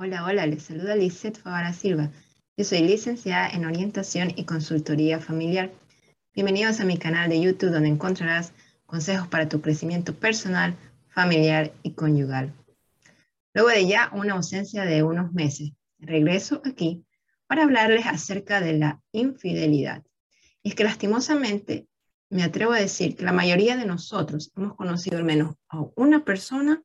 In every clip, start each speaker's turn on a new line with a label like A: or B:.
A: Hola, hola, les saluda Lisette Favara Silva. Yo soy licenciada en Orientación y Consultoría Familiar. Bienvenidos a mi canal de YouTube donde encontrarás consejos para tu crecimiento personal, familiar y conyugal. Luego de ya una ausencia de unos meses, regreso aquí para hablarles acerca de la infidelidad. Y es que lastimosamente me atrevo a decir que la mayoría de nosotros hemos conocido al menos a una persona,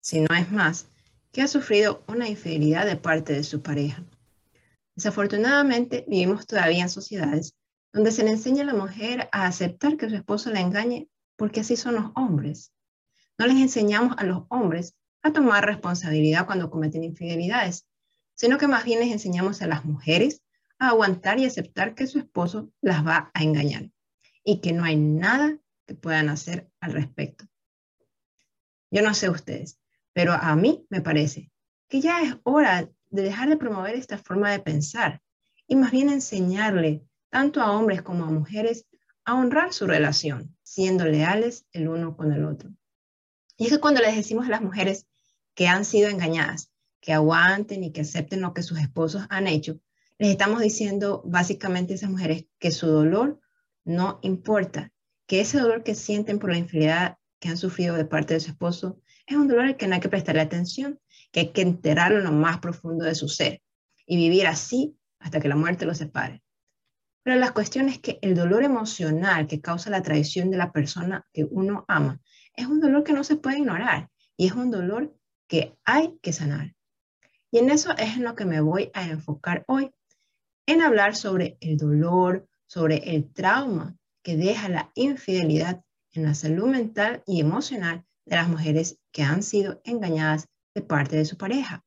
A: si no es más, que ha sufrido una infidelidad de parte de su pareja. Desafortunadamente, vivimos todavía en sociedades donde se le enseña a la mujer a aceptar que su esposo la engañe porque así son los hombres. No les enseñamos a los hombres a tomar responsabilidad cuando cometen infidelidades, sino que más bien les enseñamos a las mujeres a aguantar y aceptar que su esposo las va a engañar y que no hay nada que puedan hacer al respecto. Yo no sé ustedes, pero a mí me parece que ya es hora de dejar de promover esta forma de pensar y más bien enseñarle tanto a hombres como a mujeres a honrar su relación, siendo leales el uno con el otro. Y es que cuando les decimos a las mujeres que han sido engañadas, que aguanten y que acepten lo que sus esposos han hecho, les estamos diciendo básicamente a esas mujeres que su dolor no importa, que ese dolor que sienten por la infidelidad que han sufrido de parte de su esposo es un dolor al que no hay que prestarle atención, que hay que enterarlo en lo más profundo de su ser y vivir así hasta que la muerte los separe. Pero la cuestión es que el dolor emocional que causa la traición de la persona que uno ama es un dolor que no se puede ignorar y es un dolor que hay que sanar. Y en eso es en lo que me voy a enfocar hoy, en hablar sobre el dolor, sobre el trauma que deja la infidelidad en la salud mental y emocional de las mujeres que han sido engañadas de parte de su pareja.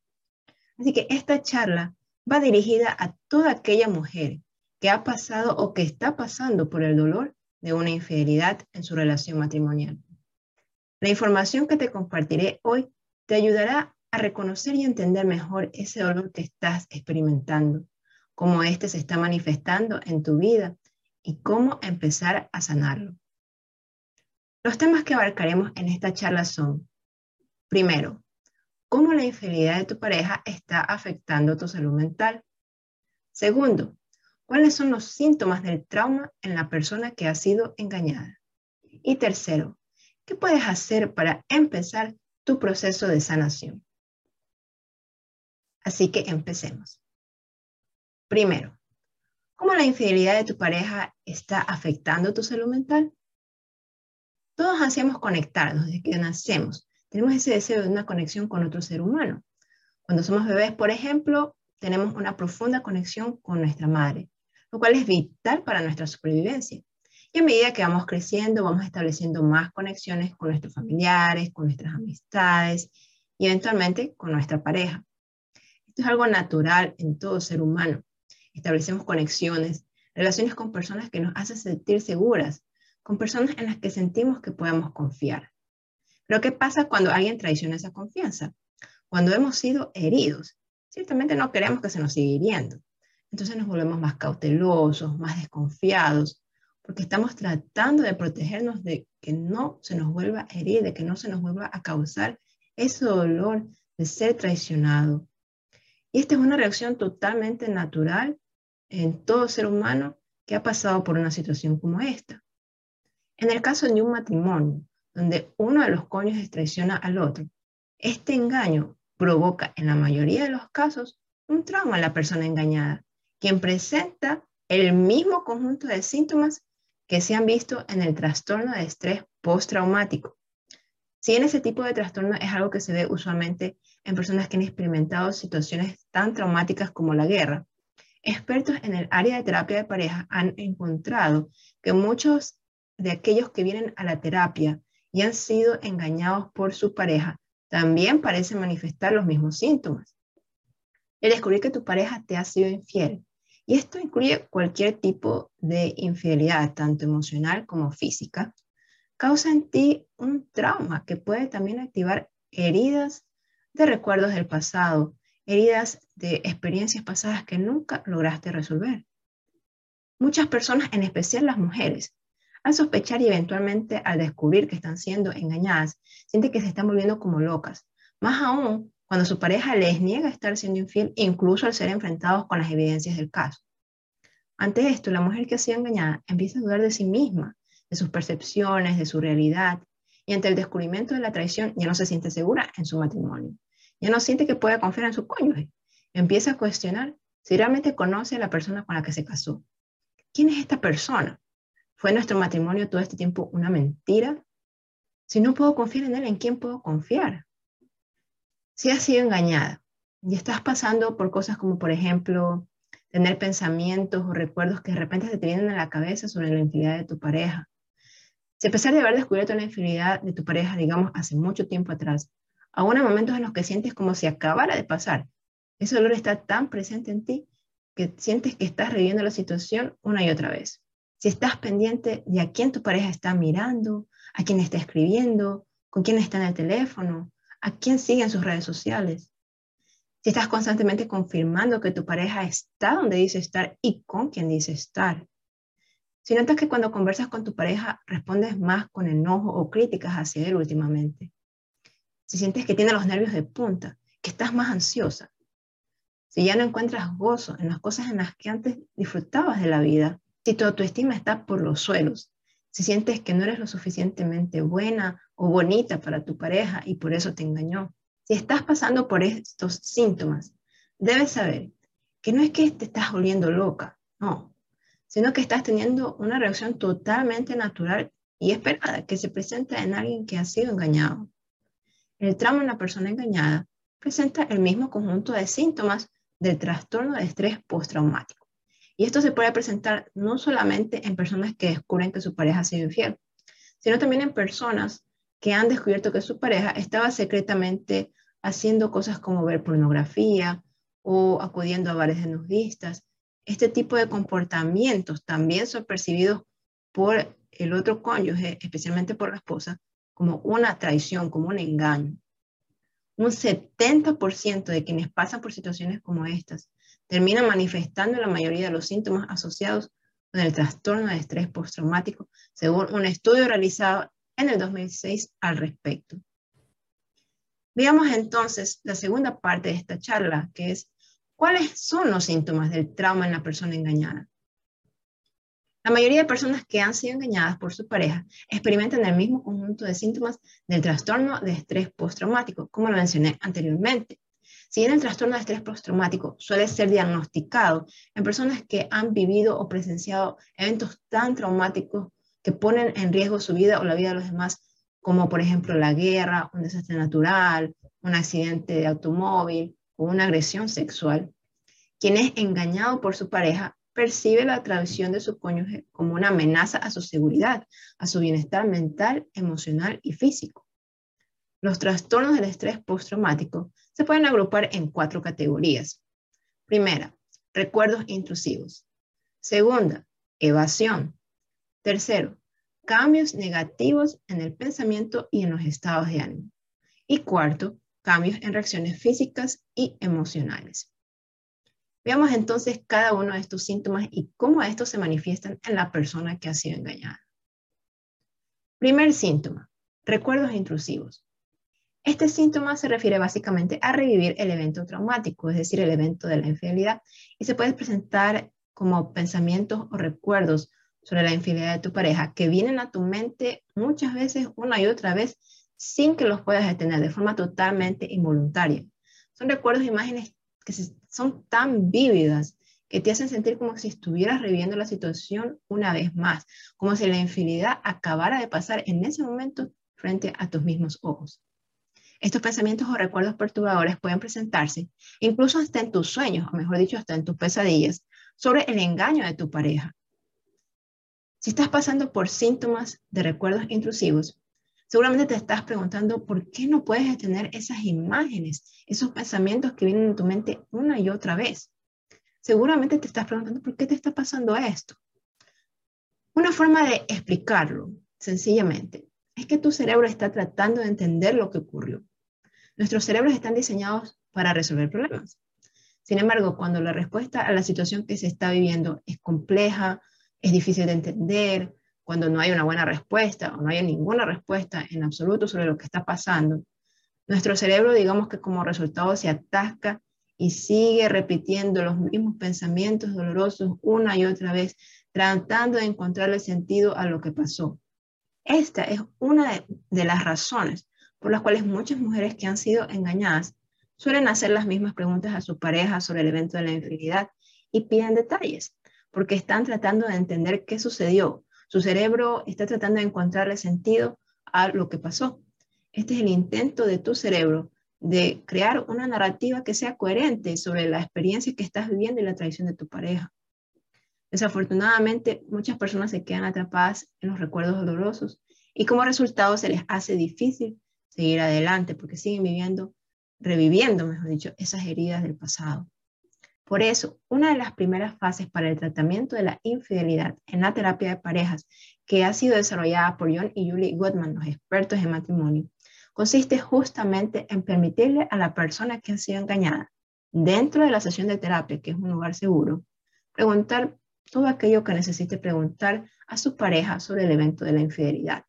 A: Así que esta charla va dirigida a toda aquella mujer que ha pasado o que está pasando por el dolor de una infidelidad en su relación matrimonial. La información que te compartiré hoy te ayudará a reconocer y entender mejor ese dolor que estás experimentando, cómo éste se está manifestando en tu vida y cómo empezar a sanarlo. Los temas que abarcaremos en esta charla son, primero, cómo la infidelidad de tu pareja está afectando tu salud mental. Segundo, cuáles son los síntomas del trauma en la persona que ha sido engañada. Y tercero, ¿qué puedes hacer para empezar tu proceso de sanación? Así que empecemos. Primero, ¿cómo la infidelidad de tu pareja está afectando tu salud mental? Todos ansiamos conectarnos desde que nacemos. Tenemos ese deseo de una conexión con otro ser humano. Cuando somos bebés, por ejemplo, tenemos una profunda conexión con nuestra madre, lo cual es vital para nuestra supervivencia. Y a medida que vamos creciendo, vamos estableciendo más conexiones con nuestros familiares, con nuestras amistades y eventualmente con nuestra pareja. Esto es algo natural en todo ser humano. Establecemos conexiones, relaciones con personas que nos hacen sentir seguras, con personas en las que sentimos que podemos confiar. Pero ¿qué pasa cuando alguien traiciona esa confianza? Cuando hemos sido heridos, ciertamente no queremos que se nos siga hiriendo. Entonces nos volvemos más cautelosos, más desconfiados, porque estamos tratando de protegernos de que no se nos vuelva a herir, de que no se nos vuelva a causar ese dolor de ser traicionado. Y esta es una reacción totalmente natural en todo ser humano que ha pasado por una situación como esta. En el caso de un matrimonio, donde uno de los cónyuges traiciona al otro, este engaño provoca en la mayoría de los casos un trauma en la persona engañada, quien presenta el mismo conjunto de síntomas que se han visto en el trastorno de estrés postraumático. Si en ese tipo de trastorno es algo que se ve usualmente en personas que han experimentado situaciones tan traumáticas como la guerra, expertos en el área de terapia de pareja han encontrado que muchos de aquellos que vienen a la terapia y han sido engañados por su pareja también parecen manifestar los mismos síntomas. El descubrir que tu pareja te ha sido infiel, y esto incluye cualquier tipo de infidelidad, tanto emocional como física, causa en ti un trauma que puede también activar heridas de recuerdos del pasado, heridas de experiencias pasadas que nunca lograste resolver. Muchas personas, en especial las mujeres, al sospechar y eventualmente al descubrir que están siendo engañadas, sienten que se están volviendo como locas, más aún cuando su pareja les niega estar siendo infiel, incluso al ser enfrentados con las evidencias del caso. Ante esto, la mujer que ha sido engañada empieza a dudar de sí misma, de sus percepciones, de su realidad, y ante el descubrimiento de la traición ya no se siente segura en su matrimonio, ya no siente que pueda confiar en su cónyuge, empieza a cuestionar si realmente conoce a la persona con la que se casó. ¿Quién es esta persona? ¿Fue nuestro matrimonio todo este tiempo una mentira? Si no puedo confiar en él, ¿en quién puedo confiar? Si has sido engañada y estás pasando por cosas como, por ejemplo, tener pensamientos o recuerdos que de repente se te vienen a la cabeza sobre la infidelidad de tu pareja. Si a pesar de haber descubierto la infidelidad de tu pareja, digamos, hace mucho tiempo atrás, aún hay momentos en los que sientes como si acabara de pasar, ese dolor está tan presente en ti que sientes que estás reviviendo la situación una y otra vez. Si estás pendiente de a quién tu pareja está mirando, a quién está escribiendo, con quién está en el teléfono, a quién sigue en sus redes sociales. Si estás constantemente confirmando que tu pareja está donde dice estar y con quien dice estar. Si notas que cuando conversas con tu pareja respondes más con enojo o críticas hacia él últimamente. Si sientes que tiene los nervios de punta, que estás más ansiosa. Si ya no encuentras gozo en las cosas en las que antes disfrutabas de la vida. Si tu autoestima está por los suelos. Si sientes que no eres lo suficientemente buena o bonita para tu pareja y por eso te engañó. Si estás pasando por estos síntomas, debes saber que no es que te estás volviendo loca, no, sino que estás teniendo una reacción totalmente natural y esperada que se presenta en alguien que ha sido engañado. El trauma en la persona engañada presenta el mismo conjunto de síntomas del trastorno de estrés postraumático. Y esto se puede presentar no solamente en personas que descubren que su pareja ha sido infiel, sino también en personas que han descubierto que su pareja estaba secretamente haciendo cosas como ver pornografía o acudiendo a bares de nudistas. Este tipo de comportamientos también son percibidos por el otro cónyuge, especialmente por la esposa, como una traición, como un engaño. Un 70% de quienes pasan por situaciones como estas terminan manifestando la mayoría de los síntomas asociados con el trastorno de estrés postraumático, según un estudio realizado en el 2006 al respecto. Veamos entonces la segunda parte de esta charla, que es cuáles son los síntomas del trauma en la persona engañada. La mayoría de personas que han sido engañadas por su pareja experimentan el mismo conjunto de síntomas del trastorno de estrés postraumático, como lo mencioné anteriormente. Si bien el trastorno de estrés postraumático suele ser diagnosticado en personas que han vivido o presenciado eventos tan traumáticos que ponen en riesgo su vida o la vida de los demás, como por ejemplo la guerra, un desastre natural, un accidente de automóvil o una agresión sexual. Quien es engañado por su pareja percibe la traición de su cónyuge como una amenaza a su seguridad, a su bienestar mental, emocional y físico. Los trastornos del estrés postraumático se pueden agrupar en cuatro categorías. Primera, recuerdos intrusivos. Segunda, evasión. Tercero, cambios negativos en el pensamiento y en los estados de ánimo. Y cuarto, cambios en reacciones físicas y emocionales. Veamos entonces cada uno de estos síntomas y cómo estos se manifiestan en la persona que ha sido engañada. Primer síntoma, recuerdos intrusivos. Este síntoma se refiere básicamente a revivir el evento traumático, es decir, el evento de la infidelidad, y se puede presentar como pensamientos o recuerdos sobre la infidelidad de tu pareja que vienen a tu mente muchas veces una y otra vez sin que los puedas detener de forma totalmente involuntaria. Son recuerdos imágenes que son tan vívidas que te hacen sentir como si estuvieras reviviendo la situación una vez más, como si la infidelidad acabara de pasar en ese momento frente a tus mismos ojos. Estos pensamientos o recuerdos perturbadores pueden presentarse incluso hasta en tus sueños, o mejor dicho, hasta en tus pesadillas, sobre el engaño de tu pareja, si estás pasando por síntomas de recuerdos intrusivos, seguramente te estás preguntando por qué no puedes tener esas imágenes, esos pensamientos que vienen en tu mente una y otra vez. Seguramente te estás preguntando por qué te está pasando esto. Una forma de explicarlo, sencillamente, es que tu cerebro está tratando de entender lo que ocurrió. Nuestros cerebros están diseñados para resolver problemas. Sin embargo, cuando la respuesta a la situación que se está viviendo es compleja, es difícil de entender, cuando no hay una buena respuesta o no hay ninguna respuesta en absoluto sobre lo que está pasando, Nuestro cerebro, digamos que como resultado se atasca y sigue repitiendo los mismos pensamientos dolorosos una y otra vez, tratando de encontrarle sentido a lo que pasó. Esta es una de, las razones por las cuales muchas mujeres que han sido engañadas suelen hacer las mismas preguntas a su pareja sobre el evento de la infidelidad y piden detalles, porque están tratando de entender qué sucedió. Su cerebro está tratando de encontrarle sentido a lo que pasó. Este es el intento de tu cerebro de crear una narrativa que sea coherente sobre la experiencia que estás viviendo y la traición de tu pareja. Desafortunadamente, muchas personas se quedan atrapadas en los recuerdos dolorosos y como resultado se les hace difícil seguir adelante porque siguen viviendo, reviviendo, mejor dicho, esas heridas del pasado. Por eso, una de las primeras fases para el tratamiento de la infidelidad en la terapia de parejas que ha sido desarrollada por John y Julie Goodman, los expertos en matrimonio, consiste justamente en permitirle a la persona que ha sido engañada dentro de la sesión de terapia, que es un lugar seguro, preguntar todo aquello que necesite preguntar a su pareja sobre el evento de la infidelidad,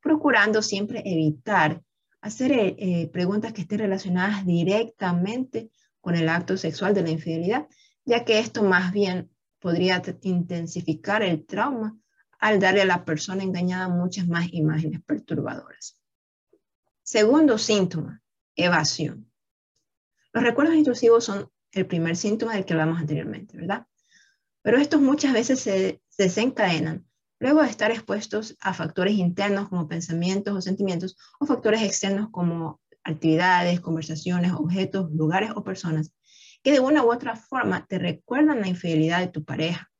A: procurando siempre evitar hacer eh, eh, preguntas que estén relacionadas directamente con el acto sexual de la infidelidad, ya que esto más bien podría intensificar el trauma al darle a la persona engañada muchas más imágenes perturbadoras. Segundo síntoma, evasión. Los recuerdos intrusivos son el primer síntoma del que hablamos anteriormente, ¿verdad? Pero estos muchas veces se desencadenan luego de estar expuestos a factores internos como pensamientos o sentimientos o factores externos como actividades, conversaciones, objetos, lugares o personas que de una u otra forma te recuerdan la infidelidad de tu pareja.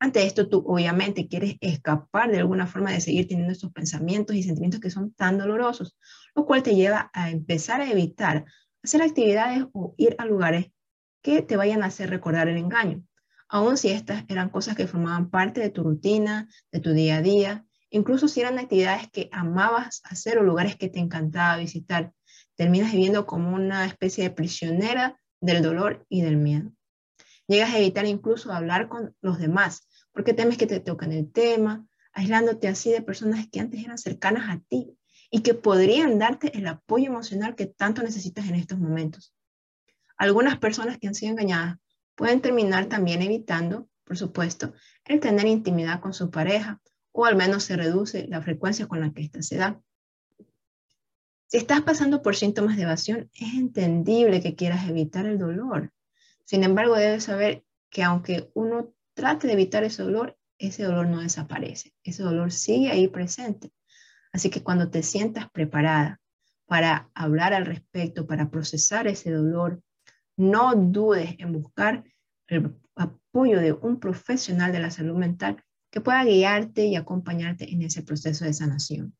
A: Ante esto, tú obviamente quieres escapar de alguna forma de seguir teniendo estos pensamientos y sentimientos que son tan dolorosos, lo cual te lleva a empezar a evitar hacer actividades o ir a lugares que te vayan a hacer recordar el engaño, aun si estas eran cosas que formaban parte de tu rutina, de tu día a día, Incluso si eran actividades que amabas hacer o lugares que te encantaba visitar, terminas viviendo como una especie de prisionera del dolor y del miedo. Llegas a evitar incluso hablar con los demás, porque temes que te toquen el tema, aislándote así de personas que antes eran cercanas a ti y que podrían darte el apoyo emocional que tanto necesitas en estos momentos. Algunas personas que han sido engañadas pueden terminar también evitando, por supuesto, el tener intimidad con su pareja o al menos se reduce la frecuencia con la que ésta se da. Si estás pasando por síntomas de evasión, es entendible que quieras evitar el dolor. Sin embargo, debes saber que aunque uno trate de evitar ese dolor, ese dolor no desaparece. Ese dolor sigue ahí presente. Así que cuando te sientas preparada para hablar al respecto, para procesar ese dolor, no dudes en buscar el apoyo de un profesional de la salud mental que pueda guiarte y acompañarte en ese proceso de sanación.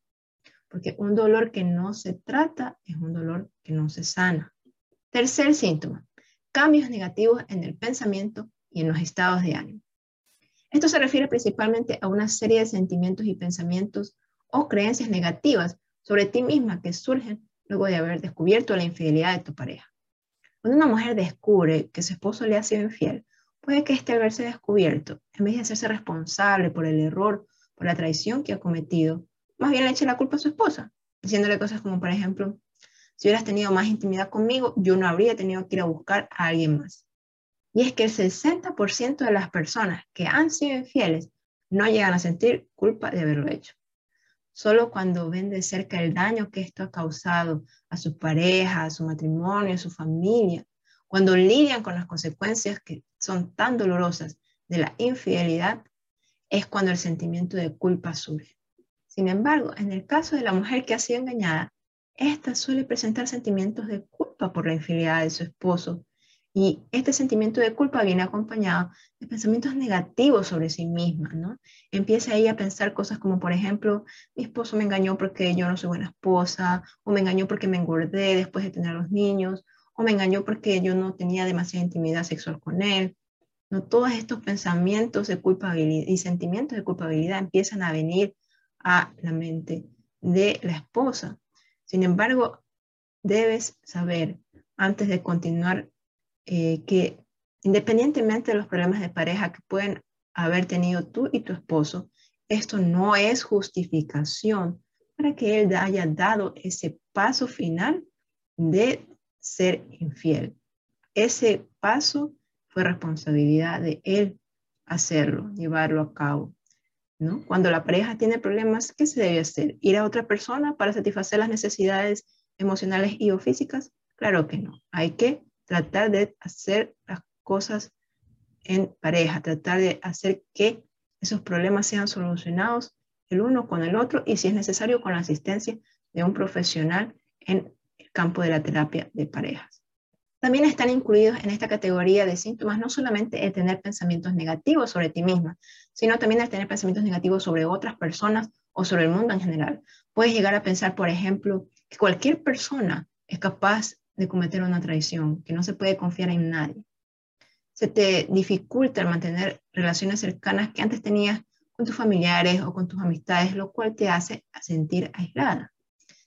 A: Porque un dolor que no se trata es un dolor que no se sana. Tercer síntoma, cambios negativos en el pensamiento y en los estados de ánimo. Esto se refiere principalmente a una serie de sentimientos y pensamientos o creencias negativas sobre ti misma que surgen luego de haber descubierto la infidelidad de tu pareja. Cuando una mujer descubre que su esposo le ha sido infiel, Puede que este al verse descubierto, en vez de hacerse responsable por el error, por la traición que ha cometido, más bien le eche la culpa a su esposa, diciéndole cosas como, por ejemplo, si hubieras tenido más intimidad conmigo, yo no habría tenido que ir a buscar a alguien más. Y es que el 60% de las personas que han sido infieles no llegan a sentir culpa de haberlo hecho. Solo cuando ven de cerca el daño que esto ha causado a su pareja, a su matrimonio, a su familia, cuando lidian con las consecuencias que son tan dolorosas de la infidelidad, es cuando el sentimiento de culpa surge. Sin embargo, en el caso de la mujer que ha sido engañada, esta suele presentar sentimientos de culpa por la infidelidad de su esposo. Y este sentimiento de culpa viene acompañado de pensamientos negativos sobre sí misma, ¿no? Empieza ella a pensar cosas como, por ejemplo, mi esposo me engañó porque yo no soy buena esposa, o me engañó porque me engordé después de tener los niños, o me engañó porque yo no tenía demasiada intimidad sexual con él. No todos estos pensamientos de culpabilidad y sentimientos de culpabilidad empiezan a venir a la mente de la esposa. Sin embargo, debes saber antes de continuar eh, que independientemente de los problemas de pareja que pueden haber tenido tú y tu esposo, esto no es justificación para que él haya dado ese paso final de ser infiel. Ese paso fue responsabilidad de él hacerlo, llevarlo a cabo. ¿no? Cuando la pareja tiene problemas, ¿qué se debe hacer? ¿Ir a otra persona para satisfacer las necesidades emocionales y o físicas? Claro que no. Hay que tratar de hacer las cosas en pareja, tratar de hacer que esos problemas sean solucionados el uno con el otro y si es necesario con la asistencia de un profesional en el campo de la terapia de parejas. También están incluidos en esta categoría de síntomas no solamente el tener pensamientos negativos sobre ti misma, sino también el tener pensamientos negativos sobre otras personas o sobre el mundo en general. Puedes llegar a pensar, por ejemplo, que cualquier persona es capaz de cometer una traición, que no se puede confiar en nadie. Se te dificulta mantener relaciones cercanas que antes tenías con tus familiares o con tus amistades, lo cual te hace sentir aislada.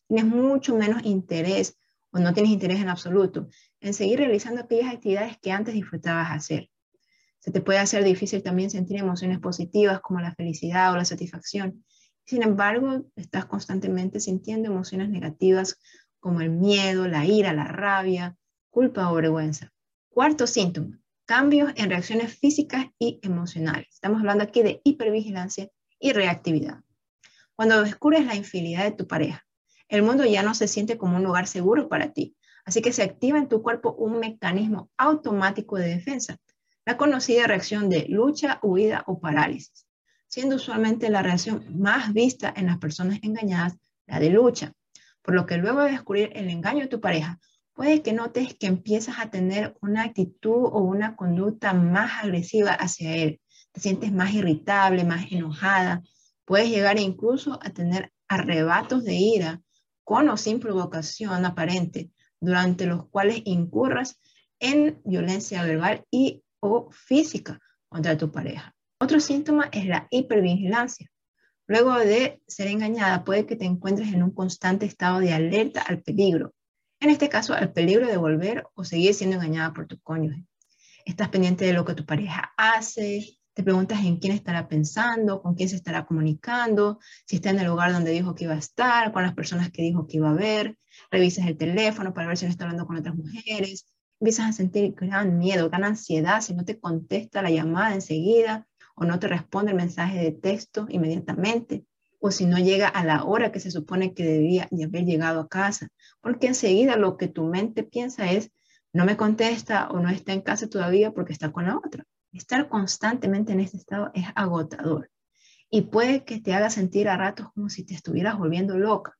A: Tienes mucho menos interés o no tienes interés en absoluto en seguir realizando aquellas actividades que antes disfrutabas hacer. Se te puede hacer difícil también sentir emociones positivas como la felicidad o la satisfacción. Sin embargo, estás constantemente sintiendo emociones negativas como el miedo, la ira, la rabia, culpa o vergüenza. Cuarto síntoma, cambios en reacciones físicas y emocionales. Estamos hablando aquí de hipervigilancia y reactividad. Cuando descubres la infidelidad de tu pareja, el mundo ya no se siente como un lugar seguro para ti, Así que se activa en tu cuerpo un mecanismo automático de defensa, la conocida reacción de lucha, huida o parálisis, siendo usualmente la reacción más vista en las personas engañadas la de lucha, por lo que luego de descubrir el engaño de tu pareja, puede que notes que empiezas a tener una actitud o una conducta más agresiva hacia él, te sientes más irritable, más enojada, puedes llegar incluso a tener arrebatos de ira con o sin provocación aparente, durante los cuales incurras en violencia verbal y o física contra tu pareja. Otro síntoma es la hipervigilancia. Luego de ser engañada, puede que te encuentres en un constante estado de alerta al peligro. En este caso, al peligro de volver o seguir siendo engañada por tu cónyuge. Estás pendiente de lo que tu pareja hace, te preguntas en quién estará pensando, con quién se estará comunicando, si está en el lugar donde dijo que iba a estar, con las personas que dijo que iba a ver, revisas el teléfono para ver si no está hablando con otras mujeres, empiezas a sentir gran miedo, gran ansiedad si no te contesta la llamada enseguida o no te responde el mensaje de texto inmediatamente o si no llega a la hora que se supone que debía de haber llegado a casa, porque enseguida lo que tu mente piensa es, no me contesta o no está en casa todavía porque está con la otra. Estar constantemente en este estado es agotador y puede que te haga sentir a ratos como si te estuvieras volviendo loca,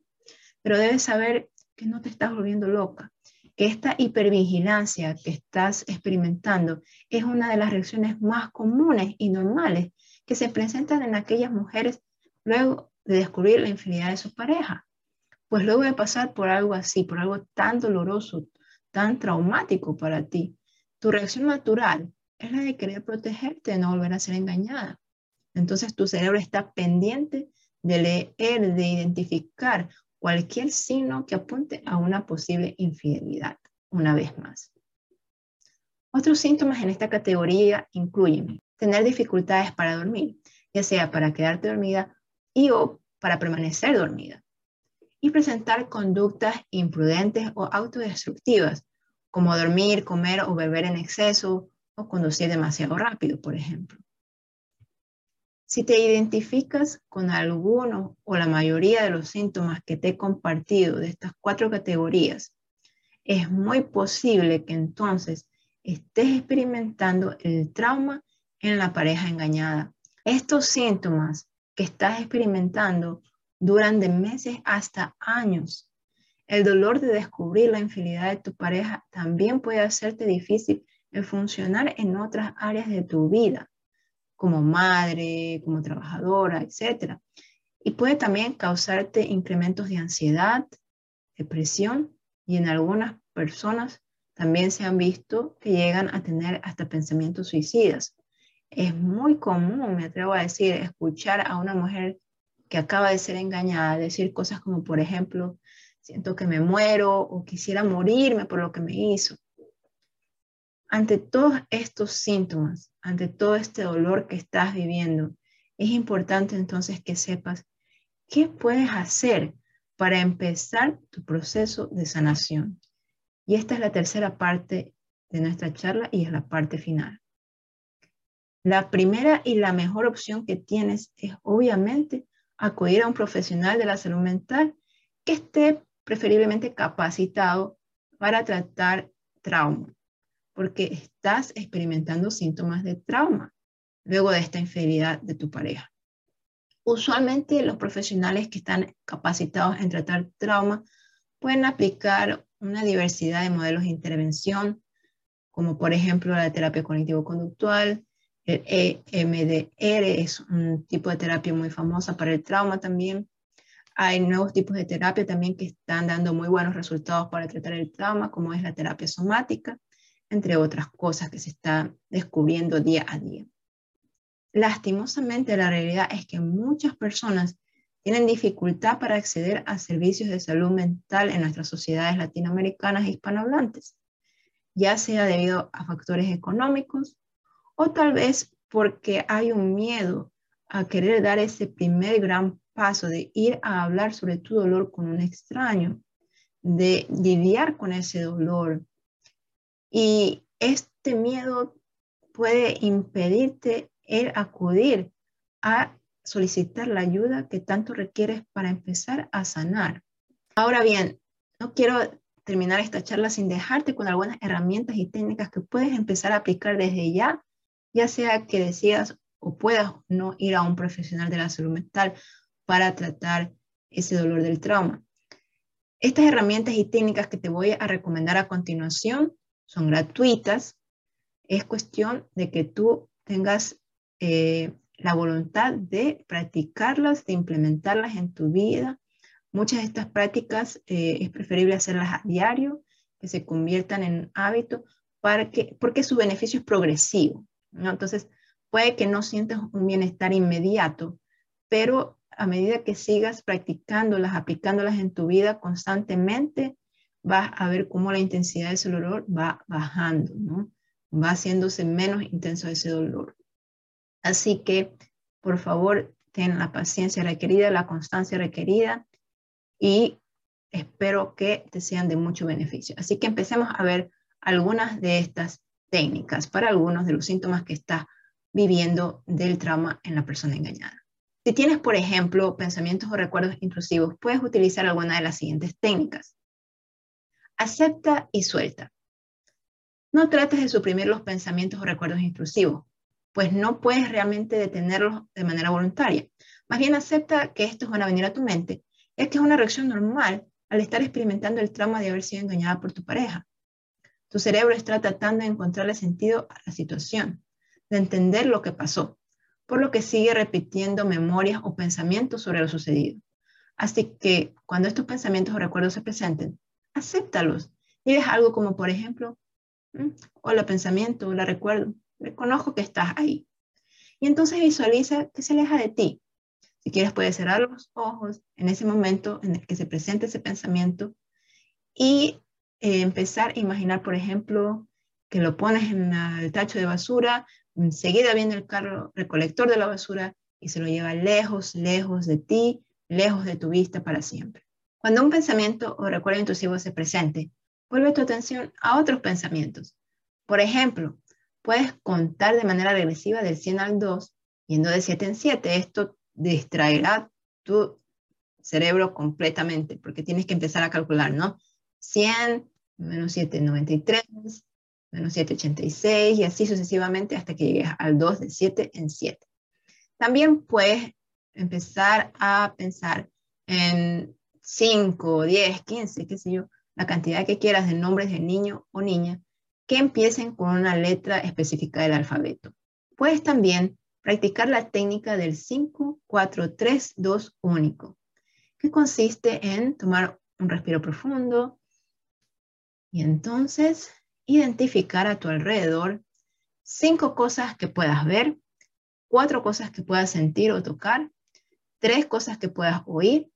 A: pero debes saber que no te estás volviendo loca, que esta hipervigilancia que estás experimentando es una de las reacciones más comunes y normales que se presentan en aquellas mujeres luego de descubrir la infidelidad de su pareja. Pues luego de pasar por algo así, por algo tan doloroso, tan traumático para ti, tu reacción natural es la de querer protegerte, de no volver a ser engañada. Entonces tu cerebro está pendiente de leer, de identificar cualquier signo que apunte a una posible infidelidad, una vez más. Otros síntomas en esta categoría incluyen tener dificultades para dormir, ya sea para quedarte dormida y o para permanecer dormida, y presentar conductas imprudentes o autodestructivas, como dormir, comer o beber en exceso, o conducir demasiado rápido, por ejemplo. Si te identificas con alguno o la mayoría de los síntomas que te he compartido de estas cuatro categorías, es muy posible que entonces estés experimentando el trauma en la pareja engañada. Estos síntomas que estás experimentando duran de meses hasta años. El dolor de descubrir la infidelidad de tu pareja también puede hacerte difícil el funcionar en otras áreas de tu vida, como madre, como trabajadora, etc. Y puede también causarte incrementos de ansiedad, depresión y en algunas personas también se han visto que llegan a tener hasta pensamientos suicidas. Es muy común, me atrevo a decir, escuchar a una mujer que acaba de ser engañada decir cosas como, por ejemplo, siento que me muero o quisiera morirme por lo que me hizo. Ante todos estos síntomas, ante todo este dolor que estás viviendo, es importante entonces que sepas qué puedes hacer para empezar tu proceso de sanación. Y esta es la tercera parte de nuestra charla y es la parte final. La primera y la mejor opción que tienes es obviamente acudir a un profesional de la salud mental que esté preferiblemente capacitado para tratar trauma, porque estás experimentando síntomas de trauma luego de esta infidelidad de tu pareja. Usualmente los profesionales que están capacitados en tratar trauma pueden aplicar una diversidad de modelos de intervención, como por ejemplo la terapia cognitivo-conductual, el EMDR es un tipo de terapia muy famosa para el trauma también. Hay nuevos tipos de terapia también que están dando muy buenos resultados para tratar el trauma, como es la terapia somática, entre otras cosas que se están descubriendo día a día. Lastimosamente, la realidad es que muchas personas tienen dificultad para acceder a servicios de salud mental en nuestras sociedades latinoamericanas e hispanohablantes, ya sea debido a factores económicos o tal vez porque hay un miedo a querer dar ese primer gran paso de ir a hablar sobre tu dolor con un extraño, de lidiar con ese dolor. Y este miedo puede impedirte el acudir a solicitar la ayuda que tanto requieres para empezar a sanar. Ahora bien, no quiero terminar esta charla sin dejarte con algunas herramientas y técnicas que puedes empezar a aplicar desde ya, ya sea que decidas o puedas no ir a un profesional de la salud mental para tratar ese dolor del trauma. Estas herramientas y técnicas que te voy a recomendar a continuación son gratuitas. Es cuestión de que tú tengas eh, la voluntad de practicarlas, de implementarlas en tu vida. Muchas de estas prácticas eh, es preferible hacerlas a diario, que se conviertan en hábito, para que, porque su beneficio es progresivo. Entonces, puede que no sientas un bienestar inmediato, pero a medida que sigas practicándolas, aplicándolas en tu vida constantemente, vas a ver cómo la intensidad de ese dolor va bajando, ¿no? Va haciéndose menos intenso ese dolor. Así que, por favor, ten la paciencia requerida, la constancia requerida y espero que te sean de mucho beneficio. Así que empecemos a ver algunas de estas técnicas para algunos de los síntomas que estás viviendo del trauma en la persona engañada. Si tienes, por ejemplo, pensamientos o recuerdos intrusivos, puedes utilizar alguna de las siguientes técnicas. Acepta y suelta. No trates de suprimir los pensamientos o recuerdos intrusivos pues no puedes realmente detenerlos de manera voluntaria. Más bien acepta que estos van a venir a tu mente, es que es una reacción normal al estar experimentando el trauma de haber sido engañada por tu pareja. Tu cerebro está tratando de encontrarle sentido a la situación, de entender lo que pasó, por lo que sigue repitiendo memorias o pensamientos sobre lo sucedido. Así que cuando estos pensamientos o recuerdos se presenten, acéptalos. Diles algo como, por ejemplo, hola pensamiento, hola recuerdo, reconozco que estás ahí. Y entonces visualiza que se aleja de ti. Si quieres, puedes cerrar los ojos en ese momento en el que se presente ese pensamiento y eh, empezar a imaginar, por ejemplo, que lo pones en el tacho de basura, enseguida viene el carro recolector de la basura y se lo lleva lejos, lejos de ti, lejos de tu vista para siempre. Cuando un pensamiento o recuerdo intrusivo se presente, vuelve tu atención a otros pensamientos. Por ejemplo, puedes contar de manera regresiva del 100 al 2, yendo de 7 en 7. Esto distraerá tu cerebro completamente, porque tienes que empezar a calcular, ¿no? 100 menos 7, 93, menos 7, 86, y así sucesivamente hasta que llegues al 2 de 7 en 7. También puedes empezar a pensar en 5, 10, 15, qué sé yo, la cantidad que quieras de nombres de niño o niña que empiecen con una letra específica del alfabeto. Puedes también practicar la técnica del 5, 4, 3, 2 único, que consiste en tomar un respiro profundo y entonces identificar a tu alrededor cinco cosas que puedas ver, cuatro cosas que puedas sentir o tocar, tres cosas que puedas oír,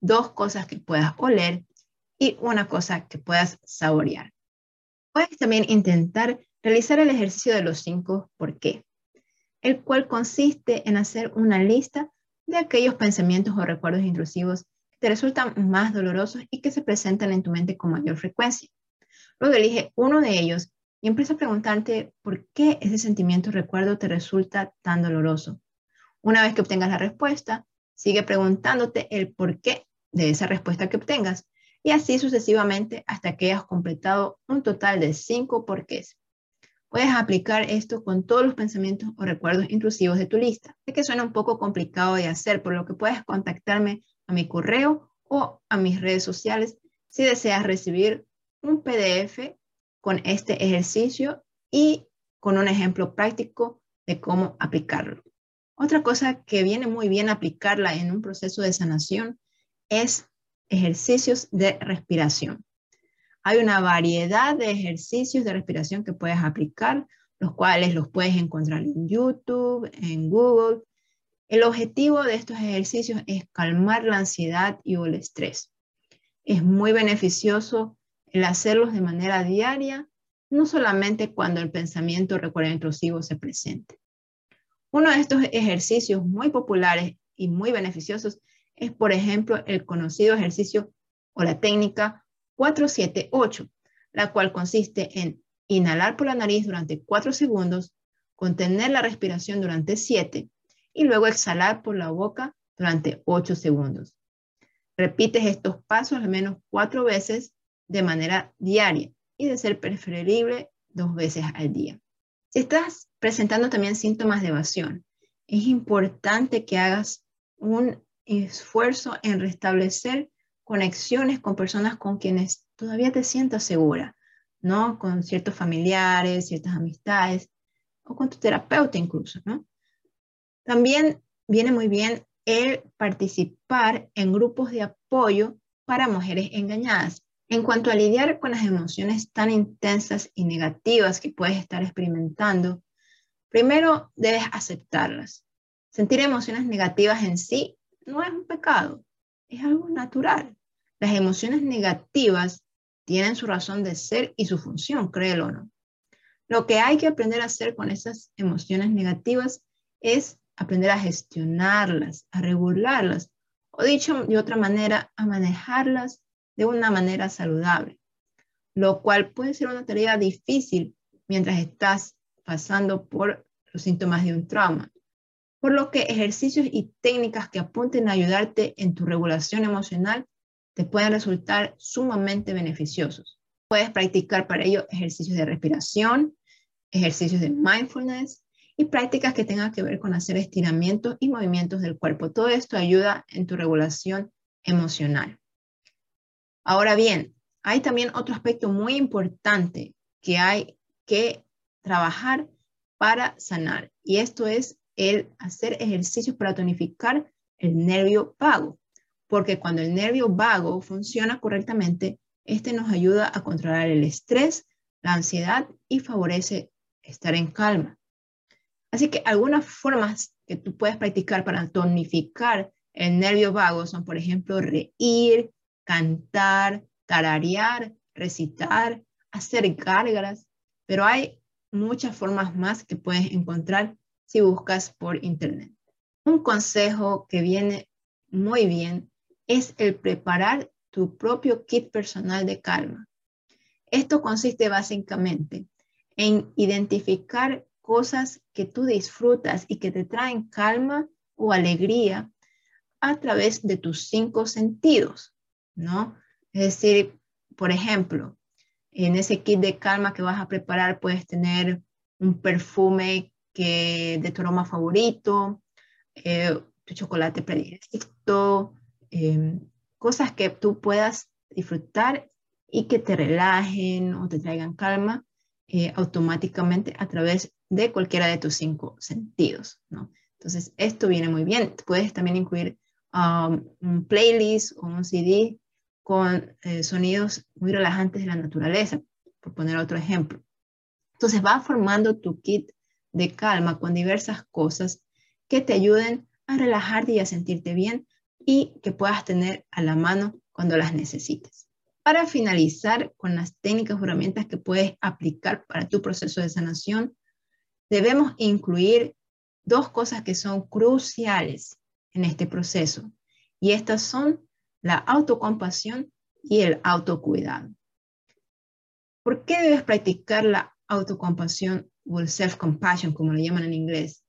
A: dos cosas que puedas oler y una cosa que puedas saborear. Puedes también intentar realizar el ejercicio de los cinco por qué, el cual consiste en hacer una lista de aquellos pensamientos o recuerdos intrusivos que te resultan más dolorosos y que se presentan en tu mente con mayor frecuencia. Luego elige uno de ellos y empieza a preguntarte por qué ese sentimiento o recuerdo te resulta tan doloroso. Una vez que obtengas la respuesta, sigue preguntándote el por qué de esa respuesta que obtengas y así sucesivamente hasta que hayas completado un total de cinco porqués. Puedes aplicar esto con todos los pensamientos o recuerdos intrusivos de tu lista. Sé que suena un poco complicado de hacer, por lo que puedes contactarme a mi correo o a mis redes sociales si deseas recibir un PDF con este ejercicio y con un ejemplo práctico de cómo aplicarlo. Otra cosa que viene muy bien aplicarla en un proceso de sanación es ejercicios de respiración. Hay una variedad de ejercicios de respiración que puedes aplicar, los cuales los puedes encontrar en YouTube, en Google. El objetivo de estos ejercicios es calmar la ansiedad y el estrés. Es muy beneficioso el hacerlos de manera diaria, no solamente cuando el pensamiento recuerdo intrusivo se presente. Uno de estos ejercicios muy populares y muy beneficiosos es, por ejemplo, el conocido ejercicio o la técnica 478, la cual consiste en inhalar por la nariz durante 4 segundos, contener la respiración durante 7 y luego exhalar por la boca durante 8 segundos. Repites estos pasos al menos 4 veces de manera diaria y de ser preferible dos veces al día. Si estás presentando también síntomas de evasión, es importante que hagas un esfuerzo en restablecer conexiones con personas con quienes todavía te sientas segura, ¿no? Con ciertos familiares, ciertas amistades o con tu terapeuta incluso, ¿no? También viene muy bien el participar en grupos de apoyo para mujeres engañadas. En cuanto a lidiar con las emociones tan intensas y negativas que puedes estar experimentando, primero debes aceptarlas. Sentir emociones negativas en sí no es un pecado, es algo natural. Las emociones negativas tienen su razón de ser y su función, créelo o no. Lo que hay que aprender a hacer con esas emociones negativas es aprender a gestionarlas, a regularlas, o dicho de otra manera, a manejarlas de una manera saludable, lo cual puede ser una tarea difícil mientras estás pasando por los síntomas de un trauma. Por lo que ejercicios y técnicas que apunten a ayudarte en tu regulación emocional te pueden resultar sumamente beneficiosos. Puedes practicar para ello ejercicios de respiración, ejercicios de mindfulness y prácticas que tengan que ver con hacer estiramientos y movimientos del cuerpo. Todo esto ayuda en tu regulación emocional. Ahora bien, hay también otro aspecto muy importante que hay que trabajar para sanar y esto es el hacer ejercicios para tonificar el nervio vago, porque cuando el nervio vago funciona correctamente, este nos ayuda a controlar el estrés, la ansiedad y favorece estar en calma. Así que algunas formas que tú puedes practicar para tonificar el nervio vago son, por ejemplo, reír, cantar, tararear, recitar, hacer gárgaras, pero hay muchas formas más que puedes encontrar si buscas por internet. Un consejo que viene muy bien es el preparar tu propio kit personal de calma. Esto consiste básicamente en identificar cosas que tú disfrutas y que te traen calma o alegría a través de tus cinco sentidos. ¿no? Es decir, por ejemplo, en ese kit de calma que vas a preparar puedes tener un perfume que, de tu aroma favorito, eh, tu chocolate predilecto, em, cosas que tú puedas disfrutar y que te relajen o te traigan calma eh, automáticamente a través de cualquiera de tus cinco sentidos, ¿no? Entonces, esto viene muy bien. Puedes también incluir um, un playlist o un CD con eh, sonidos muy relajantes de la naturaleza, por poner otro ejemplo. Entonces va formando tu kit de calma con diversas cosas que te ayuden a relajarte y a sentirte bien y que puedas tener a la mano cuando las necesites. Para finalizar con las técnicas o herramientas que puedes aplicar para tu proceso de sanación, debemos incluir dos cosas que son cruciales en este proceso. Y estas son la autocompasión y el autocuidado. ¿Por qué debes practicar la autocompasión o el self-compassion, como lo llaman en inglés?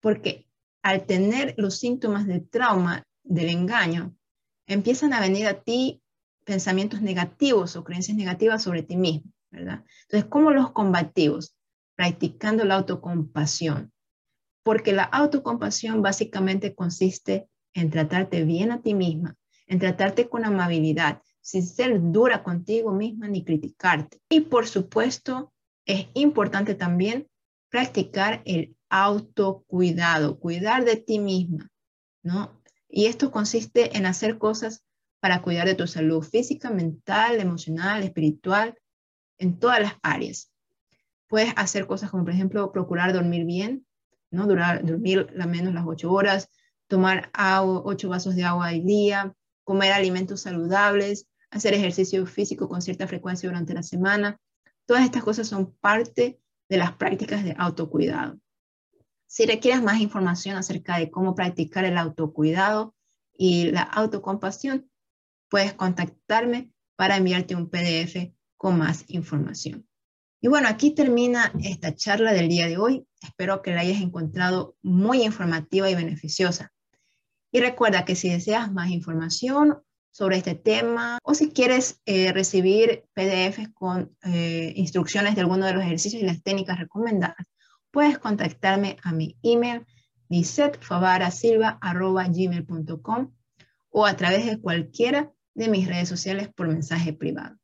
A: Porque al tener los síntomas de trauma del engaño, empiezan a venir a ti pensamientos negativos o creencias negativas sobre ti mismo, ¿verdad? Entonces, ¿cómo los combatimos? Practicando la autocompasión. Porque la autocompasión básicamente consiste en tratarte bien a ti misma, en tratarte con amabilidad, sin ser dura contigo misma ni criticarte. Y por supuesto, es importante también practicar el autocuidado, cuidar de ti misma, ¿no? Y esto consiste en hacer cosas para cuidar de tu salud física, mental, emocional, espiritual, en todas las áreas. Puedes hacer cosas como, por ejemplo, procurar dormir bien, ¿no? Durar, dormir la menos las ocho horas, tomar agua, ocho vasos de agua al día, comer alimentos saludables, hacer ejercicio físico con cierta frecuencia durante la semana. Todas estas cosas son parte de las prácticas de autocuidado. Si requieres más información acerca de cómo practicar el autocuidado y la autocompasión, puedes contactarme para enviarte un PDF con más información. Y bueno, aquí termina esta charla del día de hoy. Espero que la hayas encontrado muy informativa y beneficiosa. Y recuerda que si deseas más información sobre este tema o si quieres eh, recibir PDFs con eh, instrucciones de alguno de los ejercicios y las técnicas recomendadas, puedes contactarme a mi email gmail.com o a través de cualquiera de mis redes sociales por mensaje privado.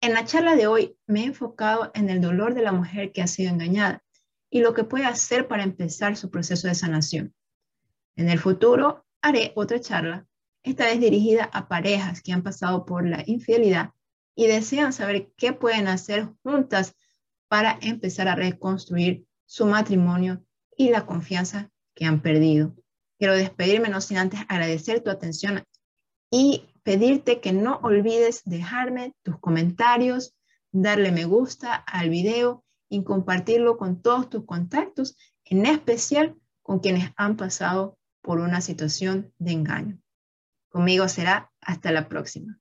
A: En la charla de hoy me he enfocado en el dolor de la mujer que ha sido engañada y lo que puede hacer para empezar su proceso de sanación. En el futuro haré otra charla, esta vez dirigida a parejas que han pasado por la infidelidad y desean saber qué pueden hacer juntas para empezar a reconstruir su matrimonio y la confianza que han perdido. Quiero despedirme no sin antes agradecer tu atención y pedirte que no olvides dejarme tus comentarios, darle me gusta al video y compartirlo con todos tus contactos, en especial con quienes han pasado por una situación de engaño. Conmigo será hasta la próxima.